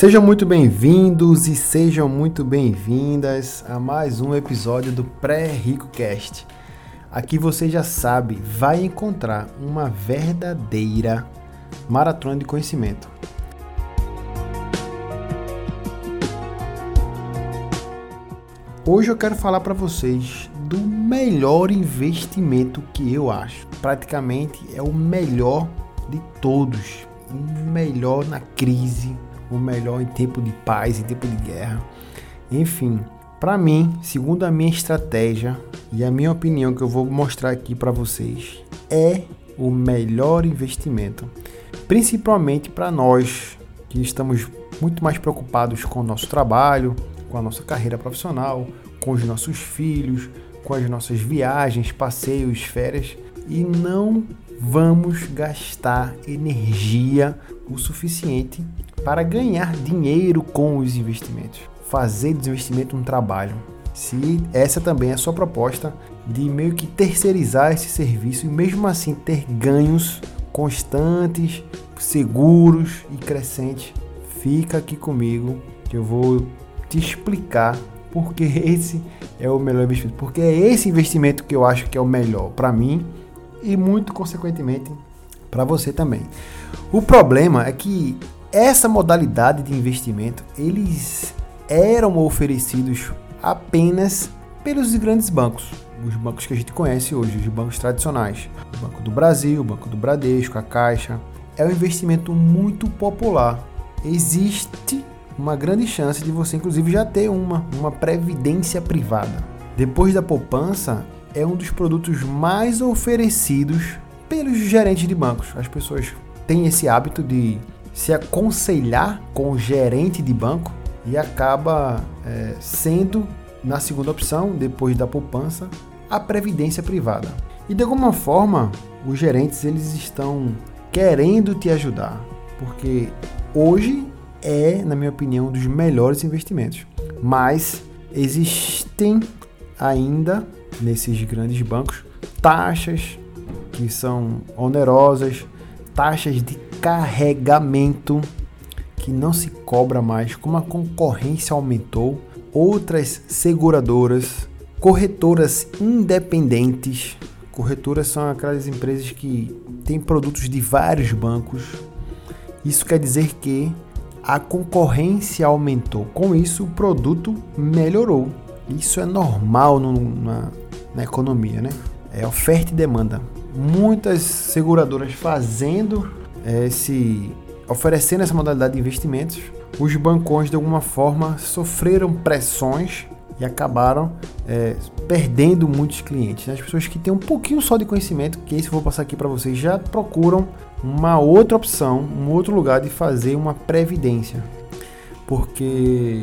Sejam muito bem-vindos e sejam muito bem-vindas a mais um episódio do Pré-Rico Cast. Aqui você já sabe, vai encontrar uma verdadeira maratona de conhecimento. Hoje eu quero falar para vocês do melhor investimento que eu acho. Praticamente é o melhor de todos, o melhor na crise, o melhor em tempo de paz, em tempo de guerra. Enfim, para mim, segundo a minha estratégia e a minha opinião que eu vou mostrar aqui para vocês, é o melhor investimento, principalmente para nós que estamos muito mais preocupados com o nosso trabalho, com a nossa carreira profissional, com os nossos filhos, com as nossas viagens, passeios, férias e não vamos gastar energia o suficiente para ganhar dinheiro com os investimentos. Fazer desinvestimento um trabalho. Se essa também é a sua proposta de meio que terceirizar esse serviço e mesmo assim ter ganhos constantes, seguros e crescentes, fica aqui comigo que eu vou te explicar porque esse é o melhor investimento. Porque é esse investimento que eu acho que é o melhor para mim e muito consequentemente para você também. O problema é que essa modalidade de investimento eles eram oferecidos apenas pelos grandes bancos, os bancos que a gente conhece hoje, os bancos tradicionais, o Banco do Brasil, o Banco do Bradesco, a Caixa. É um investimento muito popular. Existe uma grande chance de você, inclusive, já ter uma, uma previdência privada. Depois da poupança, é um dos produtos mais oferecidos pelos gerentes de bancos. As pessoas têm esse hábito de se aconselhar com o gerente de banco e acaba é, sendo, na segunda opção, depois da poupança, a previdência privada. E de alguma forma, os gerentes eles estão querendo te ajudar, porque hoje é, na minha opinião, um dos melhores investimentos. Mas existem ainda nesses grandes bancos taxas que são onerosas, taxas de carregamento que não se cobra mais, como a concorrência aumentou, outras seguradoras, corretoras independentes. Corretoras são aquelas empresas que têm produtos de vários bancos. Isso quer dizer que a concorrência aumentou. Com isso, o produto melhorou. Isso é normal no, na, na economia, né? É oferta e demanda. Muitas seguradoras fazendo esse oferecendo essa modalidade de investimentos, os bancões de alguma forma sofreram pressões e acabaram é, perdendo muitos clientes. As pessoas que têm um pouquinho só de conhecimento, que esse eu vou passar aqui para vocês, já procuram uma outra opção, um outro lugar de fazer uma previdência, porque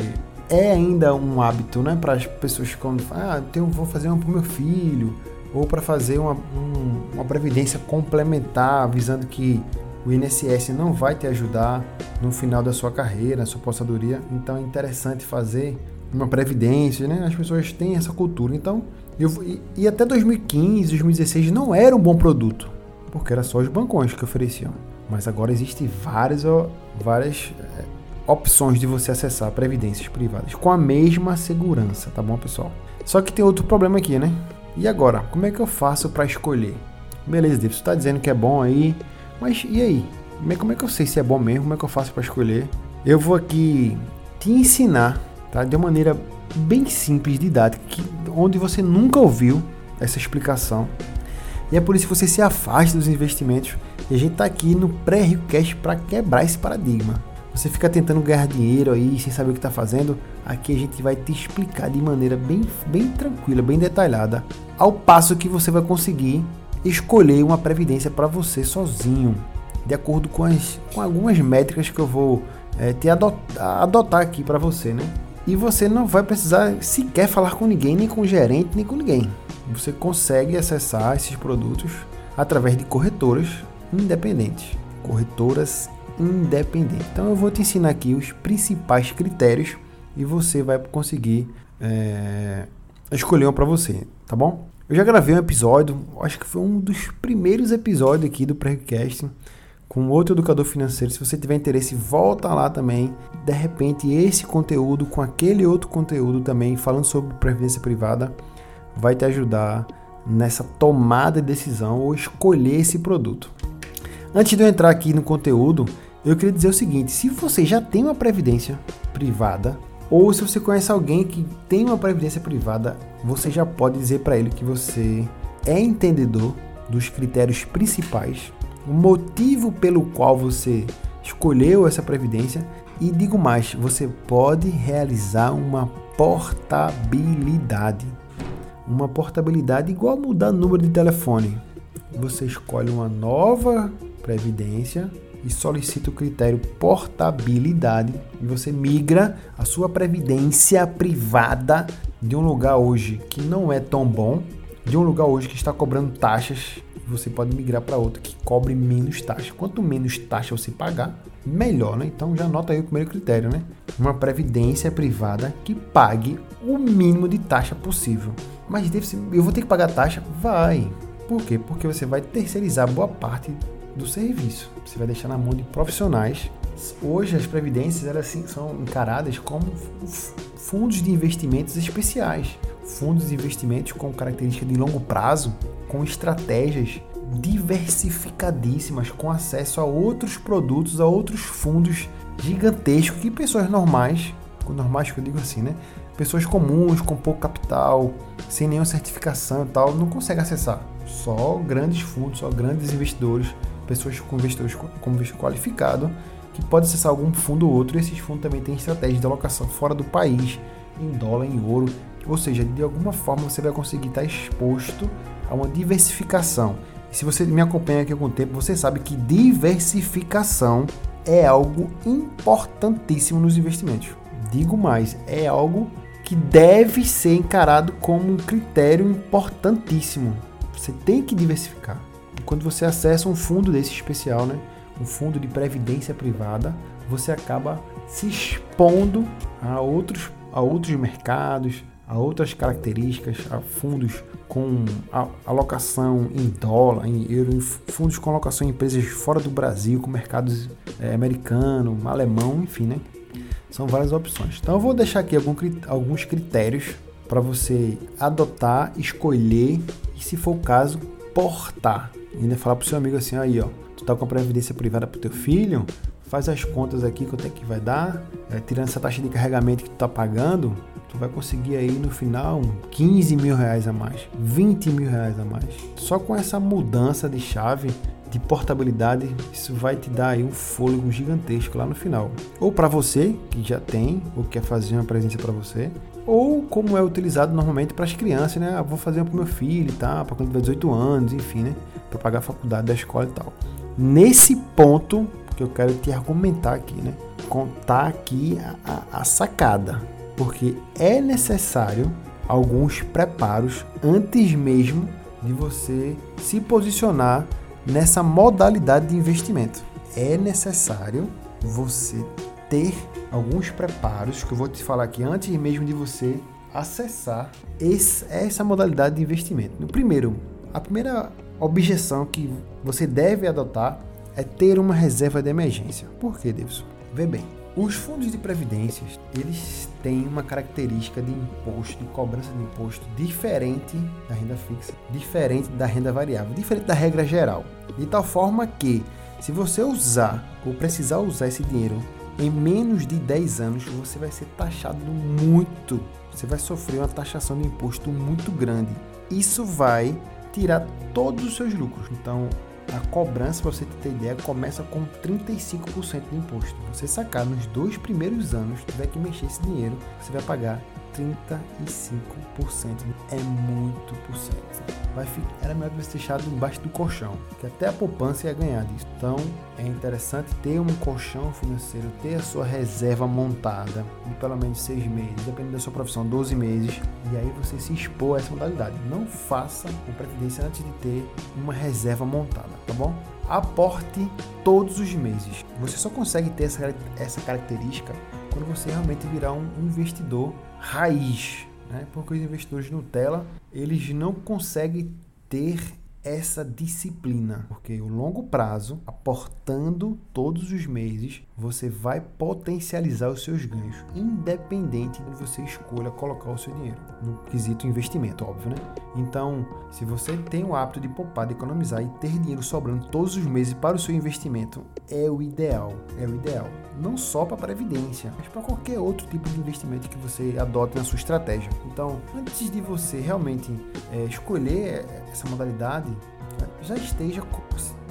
é ainda um hábito, né, para as pessoas quando ah, eu vou fazer uma para o meu filho ou para fazer uma, um, uma previdência complementar, visando que o INSS não vai te ajudar no final da sua carreira, na sua aposentadoria. Então é interessante fazer uma previdência, né? As pessoas têm essa cultura. Então, eu, e, e até 2015, 2016 não era um bom produto, porque era só os bancões que ofereciam. Mas agora existem várias, várias é, opções de você acessar previdências privadas com a mesma segurança, tá bom, pessoal? Só que tem outro problema aqui, né? E agora, como é que eu faço para escolher? Beleza, David, você está dizendo que é bom aí, mas e aí? Como é que eu sei se é bom mesmo? Como é que eu faço para escolher? Eu vou aqui te ensinar, tá? De uma maneira bem simples, didática, que, onde você nunca ouviu essa explicação. E é por isso que você se afasta dos investimentos. E a gente está aqui no pré-rico cash para quebrar esse paradigma. Você fica tentando ganhar dinheiro aí sem saber o que está fazendo. Aqui a gente vai te explicar de maneira bem, bem tranquila, bem detalhada, ao passo que você vai conseguir escolher uma previdência para você sozinho, de acordo com, as, com algumas métricas que eu vou é, te adotar, adotar aqui para você, né? E você não vai precisar sequer falar com ninguém, nem com o gerente, nem com ninguém. Você consegue acessar esses produtos através de corretoras independentes. Corretoras independentes. Então eu vou te ensinar aqui os principais critérios e você vai conseguir é, escolher uma para você, tá bom? Eu já gravei um episódio, acho que foi um dos primeiros episódios aqui do Precast, com outro educador financeiro. Se você tiver interesse, volta lá também. De repente, esse conteúdo com aquele outro conteúdo também, falando sobre previdência privada, vai te ajudar nessa tomada de decisão ou escolher esse produto. Antes de eu entrar aqui no conteúdo, eu queria dizer o seguinte: se você já tem uma previdência privada, ou se você conhece alguém que tem uma previdência privada, você já pode dizer para ele que você é entendedor dos critérios principais, o motivo pelo qual você escolheu essa previdência e digo mais, você pode realizar uma portabilidade. Uma portabilidade igual mudar o número de telefone. Você escolhe uma nova previdência e solicita o critério portabilidade e você migra a sua previdência privada de um lugar hoje que não é tão bom de um lugar hoje que está cobrando taxas, você pode migrar para outro que cobre menos taxa. Quanto menos taxa você pagar, melhor, né? Então já anota aí o primeiro critério, né? Uma previdência privada que pague o mínimo de taxa possível. Mas eu vou ter que pagar taxa? Vai. Por quê? Porque você vai terceirizar boa parte do serviço. Você vai deixar na mão de profissionais. Hoje as previdências elas sim, são encaradas como fundos de investimentos especiais fundos de investimentos com característica de longo prazo, com estratégias diversificadíssimas, com acesso a outros produtos, a outros fundos gigantescos que pessoas normais, normais que eu digo assim, né? Pessoas comuns, com pouco capital, sem nenhuma certificação e tal, não conseguem acessar. Só grandes fundos, só grandes investidores, pessoas com investidores com investimento qualificado, que pode acessar algum fundo ou outro. E esses fundos também têm estratégias de alocação fora do país, em dólar, em ouro, ou seja, de alguma forma você vai conseguir estar exposto a uma diversificação. E se você me acompanha aqui algum tempo, você sabe que diversificação é algo importantíssimo nos investimentos. Digo mais, é algo que deve ser encarado como um critério importantíssimo. Você tem que diversificar. Quando você acessa um fundo desse especial, né, um fundo de previdência privada, você acaba se expondo a outros, a outros mercados, a outras características, a fundos com alocação em dólar, em euro, fundos com alocação em empresas fora do Brasil, com mercados é, americano, alemão, enfim, né? São várias opções. Então eu vou deixar aqui alguns critérios para você adotar, escolher e, se for o caso, portar. E ainda falar para o seu amigo assim, aí ó, tu tá com a previdência privada para teu filho, faz as contas aqui quanto é que vai dar, é, tirando essa taxa de carregamento que tu tá pagando, tu vai conseguir aí no final 15 mil reais a mais, 20 mil reais a mais. Só com essa mudança de chave de portabilidade, isso vai te dar aí um fôlego gigantesco lá no final. Ou para você que já tem ou quer fazer uma presença para você, ou como é utilizado normalmente para as crianças, né? Ah, vou fazer para meu filho, tá? Para quando tiver 18 anos, enfim, né? Para pagar a faculdade da escola e tal. Nesse ponto que eu quero te argumentar aqui, né? Contar aqui a, a, a sacada porque é necessário alguns preparos antes mesmo de você se posicionar nessa modalidade de investimento. É necessário você ter alguns preparos que eu vou te falar aqui antes mesmo de você acessar esse, essa modalidade de investimento. No primeiro, a primeira objeção que você deve adotar é ter uma reserva de emergência. Por que, Davidson? Vê bem, os fundos de previdências, eles têm uma característica de imposto, de cobrança de imposto diferente da renda fixa, diferente da renda variável, diferente da regra geral. De tal forma que, se você usar ou precisar usar esse dinheiro em menos de 10 anos, você vai ser taxado muito. Você vai sofrer uma taxação de imposto muito grande. Isso vai tirar todos os seus lucros. Então, a cobrança, para você ter ideia, começa com 35% de imposto. Você sacar nos dois primeiros anos, tiver que mexer esse dinheiro, você vai pagar 35%. É muito por cento. Vai ficar, era melhor você deixado embaixo do colchão, que até a poupança ia ganhar disso. Então, é interessante ter um colchão financeiro, ter a sua reserva montada de pelo menos seis meses, dependendo da sua profissão, 12 meses, e aí você se expor a essa modalidade. Não faça uma previdência antes de ter uma reserva montada, tá bom? Aporte todos os meses. Você só consegue ter essa, essa característica quando você realmente virar um investidor raiz, né? Porque os investidores Nutella, eles não conseguem ter essa disciplina, porque o longo prazo, aportando todos os meses, você vai potencializar os seus ganhos, independente de você escolha colocar o seu dinheiro no quesito investimento, óbvio, né? Então, se você tem o hábito de poupar, de economizar e ter dinheiro sobrando todos os meses para o seu investimento, é o ideal, é o ideal. Não só para previdência, mas para qualquer outro tipo de investimento que você adote na sua estratégia. Então, antes de você realmente é, escolher essa modalidade, já esteja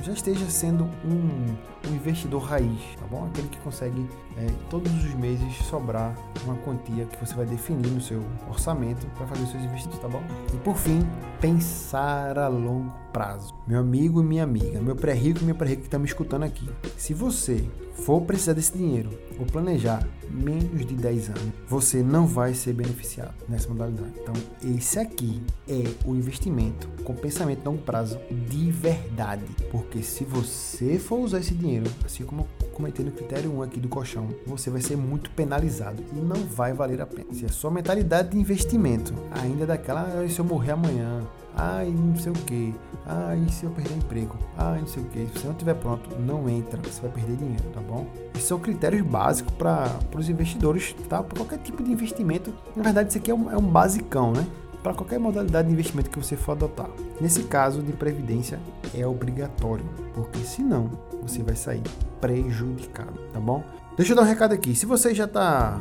já esteja sendo um, um investidor raiz, tá bom? Aquele que consegue é, todos os meses sobrar uma quantia que você vai definir no seu orçamento para fazer os seus investimentos, tá bom? E por fim, pensar a longo prazo. Meu amigo e minha amiga, meu pré-rico e minha pré-rica que está me escutando aqui. Se você for precisar desse dinheiro ou planejar menos de 10 anos, você não vai ser beneficiado nessa modalidade. Então, esse aqui é o investimento com pensamento a longo prazo de verdade. Porque se você for usar esse dinheiro, assim como cometendo o critério 1 aqui do colchão, você vai ser muito penalizado e não vai valer a pena. Se a sua mentalidade de investimento ainda é daquela, ah, se eu morrer amanhã, ai, não sei o que, ai, se eu perder emprego, ai, não sei o que, se você não estiver pronto, não entra, você vai perder dinheiro, tá bom? Esses são critérios básicos para os investidores, tá? Para qualquer tipo de investimento. Na verdade, isso aqui é um, é um basicão, né? Para qualquer modalidade de investimento que você for adotar. Nesse caso de previdência, é obrigatório, porque senão você vai sair prejudicado, tá bom? Deixa eu dar um recado aqui. Se você já está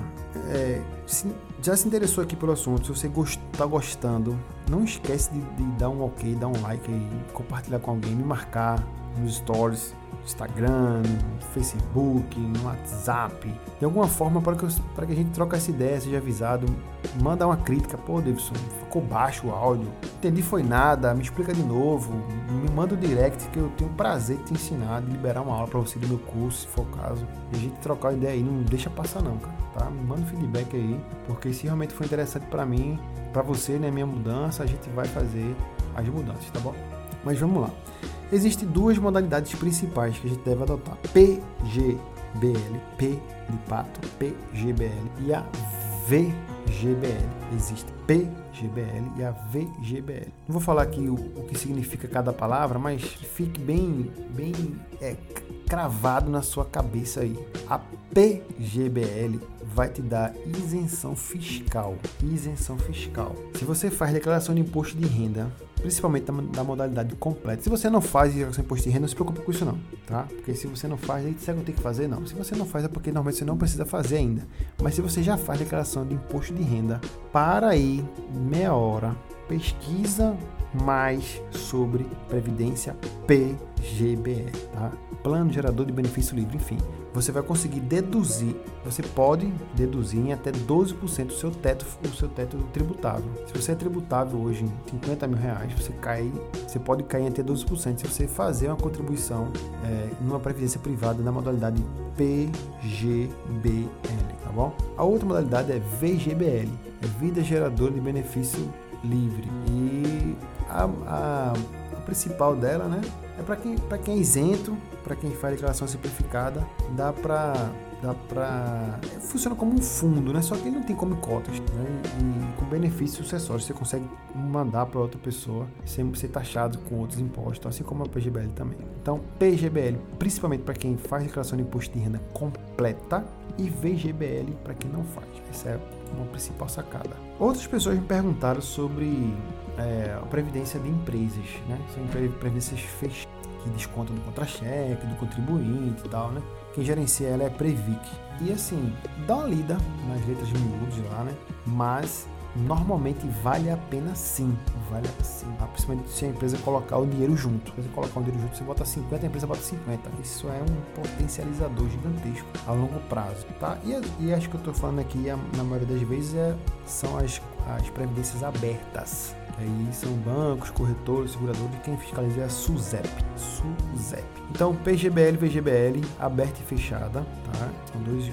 é, já se interessou aqui pelo assunto, se você está gostando, não esquece de, de, dar um ok, dar um like compartilhar com alguém, me marcar nos stories, Instagram, no Facebook, no WhatsApp, de alguma forma para que, para que a gente troque essa ideia, seja avisado, manda uma crítica, pô, Davidson, ficou baixo o áudio, entendi foi nada, me explica de novo, me manda o um direct que eu tenho prazer de te ensinar, de liberar uma aula para você do meu curso, se for o caso, e a gente trocar ideia aí, não deixa passar não, cara, tá? Me manda um feedback aí, porque se realmente for interessante para mim, para você, né, minha mudança, a gente vai fazer as mudanças, tá bom? Mas vamos lá. Existem duas modalidades principais que a gente deve adotar: PGBL, P de pato, PGBL e a VGBL. Existe PGBL e a VGBL. Não vou falar aqui o, o que significa cada palavra, mas que fique bem, bem é, cravado na sua cabeça aí. A PGBL vai te dar isenção fiscal. Isenção fiscal. Se você faz declaração de imposto de renda, principalmente da, modalidade completa. Se você não faz declaração de imposto de renda, não se preocupe com isso não, tá? Porque se você não faz, aí você não tem que fazer, não. Se você não faz é porque normalmente você não precisa fazer ainda. Mas se você já faz declaração de imposto de renda, para aí meia hora, pesquisa mais sobre previdência PGBL, tá? Plano gerador de benefício livre, enfim você vai conseguir deduzir, você pode deduzir em até 12% o seu teto, o seu teto tributável. Se você é tributável hoje em 50 mil reais, você cai, você pode cair em até 12% se você fazer uma contribuição é, numa previdência privada na modalidade PGBL, tá bom? A outra modalidade é VGBL, é Vida Geradora de Benefício Livre. E a, a, a principal dela, né, é para quem, quem é isento para quem faz declaração simplificada, dá para dá para funciona como um fundo, né? Só que ele não tem como cotas, né? E com benefícios sucessórios você consegue mandar para outra pessoa sem ser taxado com outros impostos, assim como a PGBL também. Então, PGBL, principalmente para quem faz declaração de imposto de renda completa e VGBL para quem não faz. Essa é uma principal sacada. Outras pessoas me perguntaram sobre é, a previdência de empresas, né? São previdências fechadas que desconta do contra-cheque, do contribuinte e tal, né? Quem gerencia ela é Previc. E assim, dá uma lida nas letras miúdas lá, né? Mas normalmente vale a pena sim. Vale a pena sim. Tá? Principalmente se a empresa colocar o dinheiro junto. Se você colocar o dinheiro junto, você bota 50, a empresa bota 50. Isso é um potencializador gigantesco a longo prazo. Tá? E, e acho que eu estou falando aqui, na maioria das vezes, é, são as, as previdências abertas. Aí são bancos, corretores, seguradores, quem fiscaliza é a SUSEP. SUSEP. Então, PGBL, VGBL, aberta e fechada, tá? São dois,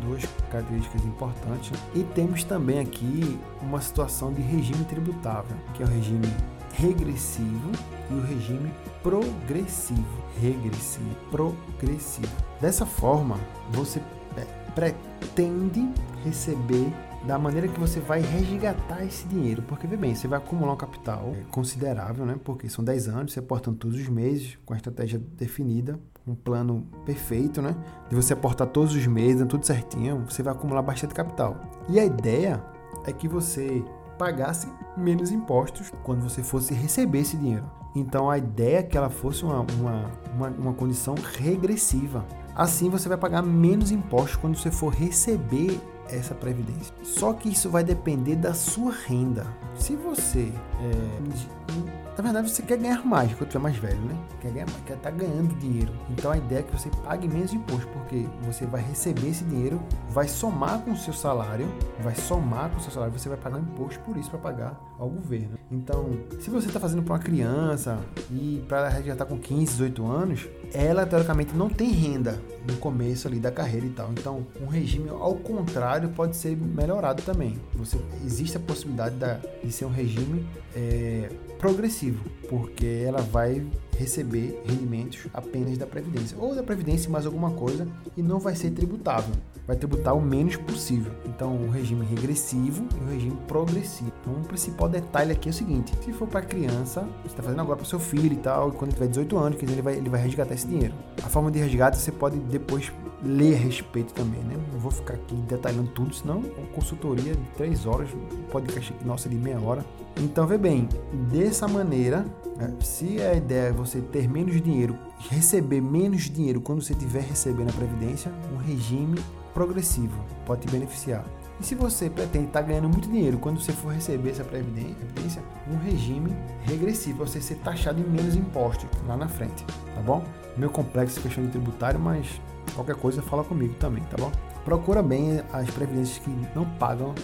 duas características importantes. E temos também aqui uma situação de regime tributável, que é o regime regressivo e o regime progressivo. Regressivo, progressivo. Dessa forma, você é, pretende receber da maneira que você vai resgatar esse dinheiro. Porque, vê bem, você vai acumular um capital considerável, né? Porque são 10 anos, você aportando todos os meses, com a estratégia definida, um plano perfeito, né? De você aportar todos os meses, tudo certinho, você vai acumular bastante capital. E a ideia é que você pagasse menos impostos quando você fosse receber esse dinheiro. Então a ideia é que ela fosse uma, uma, uma, uma condição regressiva. Assim você vai pagar menos impostos quando você for receber essa previdência. Só que isso vai depender da sua renda. Se você é, na verdade, você quer ganhar mais quando você é mais velho, né? Quer ganhar mais, quer estar tá ganhando dinheiro. Então a ideia é que você pague menos imposto, porque você vai receber esse dinheiro, vai somar com o seu salário, vai somar com o seu salário, você vai pagar imposto por isso para pagar ao governo. Então, se você está fazendo para uma criança e para ela já está com 15, 18 anos, ela teoricamente não tem renda no começo ali da carreira e tal. Então, um regime ao contrário pode ser melhorado também. Você existe a possibilidade da, de ser um regime é, progressivo, porque ela vai receber rendimentos apenas da previdência ou da previdência mais alguma coisa e não vai ser tributável. Vai tributar o menos possível. Então, o regime regressivo e o regime progressivo. Então, o principal detalhe aqui é o seguinte: se for para criança, você está fazendo agora para seu filho e tal, e quando ele tiver 18 anos, quer dizer, ele vai, ele vai resgatar esse dinheiro. A forma de resgate você pode depois ler a respeito também, né? Não vou ficar aqui detalhando tudo, senão uma consultoria de 3 horas, podcast nossa de meia hora. Então, vê bem, dessa maneira, né, se a ideia é você ter menos dinheiro, receber menos dinheiro quando você estiver recebendo a previdência, um regime progressivo pode te beneficiar. E se você pretende estar ganhando muito dinheiro quando você for receber essa previdência, um regime regressivo, você ser taxado em menos impostos lá na frente, tá bom? Meu complexo questão de tributário, mas qualquer coisa fala comigo também, tá bom? procura bem as previdências que não pagam,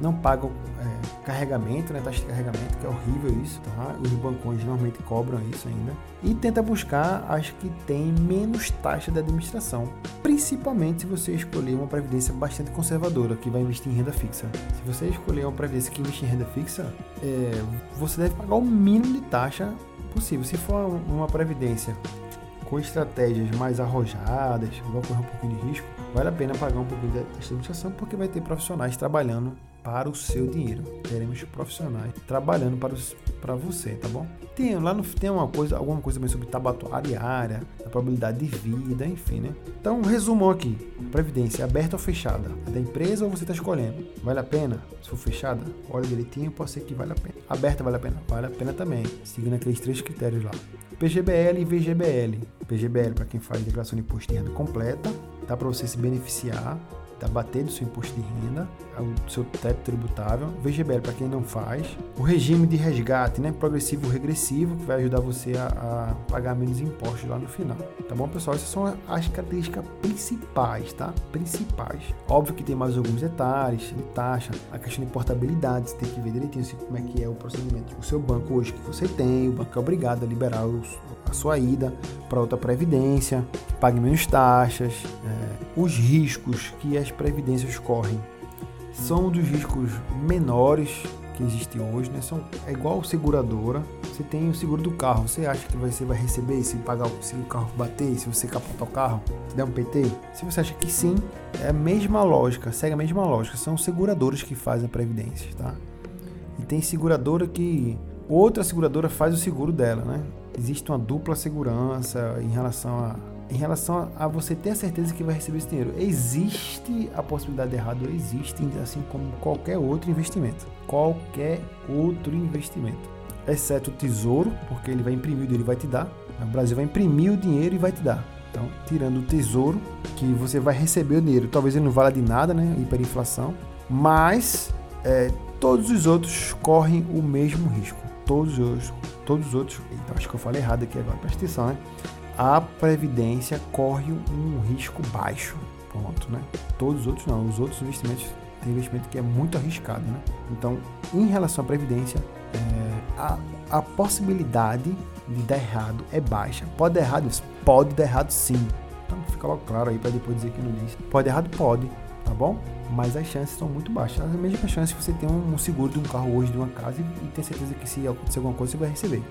não pagam é, carregamento, né, taxa de carregamento, que é horrível isso, tá? Os bancões normalmente cobram isso ainda. E tenta buscar as que têm menos taxa de administração, principalmente se você escolher uma previdência bastante conservadora, que vai investir em renda fixa. Se você escolher uma previdência que investe em renda fixa, é, você deve pagar o mínimo de taxa possível. Se for uma previdência com estratégias mais arrojadas, vai correr um pouquinho de risco, vale a pena pagar um pouquinho de administração porque vai ter profissionais trabalhando para o seu dinheiro. Teremos profissionais trabalhando para, os, para você, tá bom? Tem lá no tem uma coisa, alguma coisa também sobre tabatuária, a probabilidade de vida, enfim, né? Então, um aqui. Previdência aberta ou fechada? É da empresa ou você está escolhendo? Vale a pena? Se for fechada, olha direitinho, pode ser que vale a pena. Aberta vale a pena? Vale a pena também, seguindo aqueles três critérios lá. PGBL e VGBL. PGBL para quem faz declaração de imposto de renda completa, dá para você se beneficiar tá batendo seu imposto de renda, é o seu teto tributável, VGBL para quem não faz, o regime de resgate, né, progressivo regressivo, que vai ajudar você a, a, pagar menos impostos lá no final. Tá bom, pessoal? Essas são as características principais, tá? Principais. Óbvio que tem mais alguns detalhes de taxa, a questão de portabilidade, você tem que ver direitinho como é que é o procedimento. O seu banco hoje que você tem, o banco é obrigado a liberar os, a sua ida para outra previdência, pague menos taxas, é, os riscos que as previdências correm são dos riscos menores que existem hoje, né? São, é igual seguradora. Você tem o seguro do carro, você acha que você vai receber se pagar se o carro bater, se você capotar o carro, se der um PT? Se você acha que sim, é a mesma lógica, segue a mesma lógica. São seguradoras que fazem a previdência, tá? E tem seguradora que outra seguradora faz o seguro dela, né? existe uma dupla segurança em relação a em relação a, você ter a certeza que vai receber esse dinheiro. Existe a possibilidade de errado, existe, assim como qualquer outro investimento. Qualquer outro investimento. Exceto o tesouro, porque ele vai imprimir o dinheiro e vai te dar. O Brasil vai imprimir o dinheiro e vai te dar. Então, tirando o tesouro, que você vai receber o dinheiro, talvez ele não valha de nada, né? Hiperinflação. Mas é, todos os outros correm o mesmo risco. Todos os todos os outros, então acho que eu falei errado aqui agora, presta atenção, né? A previdência corre um risco baixo, ponto, né? Todos os outros não, os outros investimentos tem investimento que é muito arriscado, né? Então, em relação à previdência, é, a, a possibilidade de dar errado é baixa. Pode dar errado? Pode dar errado sim. Então fica logo claro aí para depois dizer que não disse. Pode dar errado? Pode, tá bom? mas as chances são muito baixas. As mesmas chances que você tem um, seguro de um carro hoje, de uma casa, e, e ter certeza que se acontecer alguma coisa, você vai receber.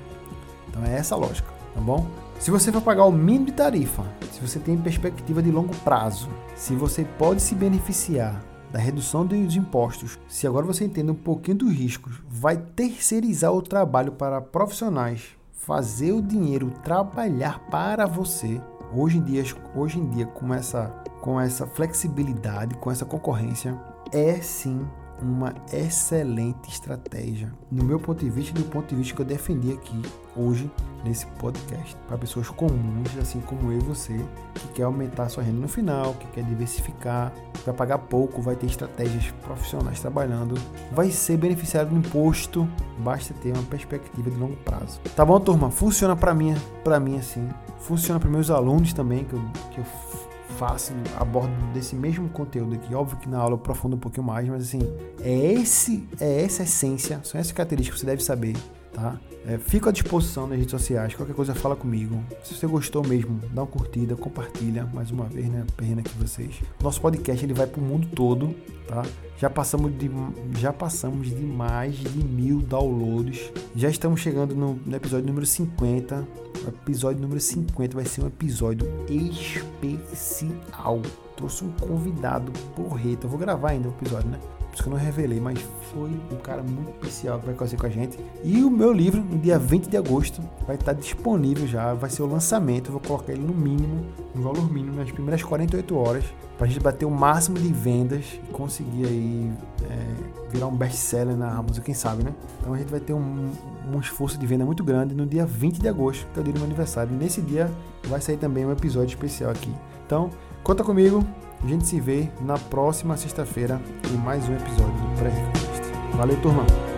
Então é essa a lógica, tá bom? Se você for pagar o mínimo de tarifa, se você tem perspectiva de longo prazo, se você pode se beneficiar da redução dos impostos, se agora você entende um pouquinho dos riscos, vai terceirizar o trabalho para profissionais, fazer o dinheiro trabalhar para você. Hoje em dia, hoje em dia com essa com essa flexibilidade, com essa concorrência, é sim uma excelente estratégia, no meu ponto de vista e do ponto de vista que eu defendi aqui hoje nesse podcast, para pessoas comuns, assim como eu e você, que quer aumentar sua renda no final, que quer diversificar, vai pagar pouco, vai ter estratégias profissionais trabalhando, vai ser beneficiado do imposto, basta ter uma perspectiva de longo prazo. Tá bom, turma? Funciona para mim, para mim assim, funciona para meus alunos também, que eu, que eu faço a bordo desse mesmo conteúdo aqui. Óbvio que na aula eu aprofundo um pouquinho mais, mas assim, é esse é essa essência, são essas características que você deve saber, tá? É, fico à disposição nas redes sociais, qualquer coisa fala comigo. Se você gostou mesmo, dá uma curtida, compartilha mais uma vez, né? Perrendo aqui vocês. Nosso podcast ele vai pro mundo todo, tá? Já passamos de, já passamos de mais de mil downloads. Já estamos chegando no, no episódio número 50. O episódio número 50 vai ser um episódio especial. Trouxe um convidado porreta. Eu vou gravar ainda o episódio, né? Que eu não revelei, mas foi um cara muito especial que vai conhecer com a gente. E o meu livro, no dia 20 de agosto, vai estar disponível já. Vai ser o lançamento. Vou colocar ele no mínimo, no valor mínimo, nas primeiras 48 horas, para a gente bater o máximo de vendas e conseguir aí é, virar um best-seller na Amazon, quem sabe, né? Então a gente vai ter um, um esforço de venda muito grande no dia 20 de agosto, que é o dia do meu aniversário. E nesse dia vai sair também um episódio especial aqui. Então, conta comigo. A gente se vê na próxima sexta-feira em mais um episódio do Pré-Request. Valeu, turma!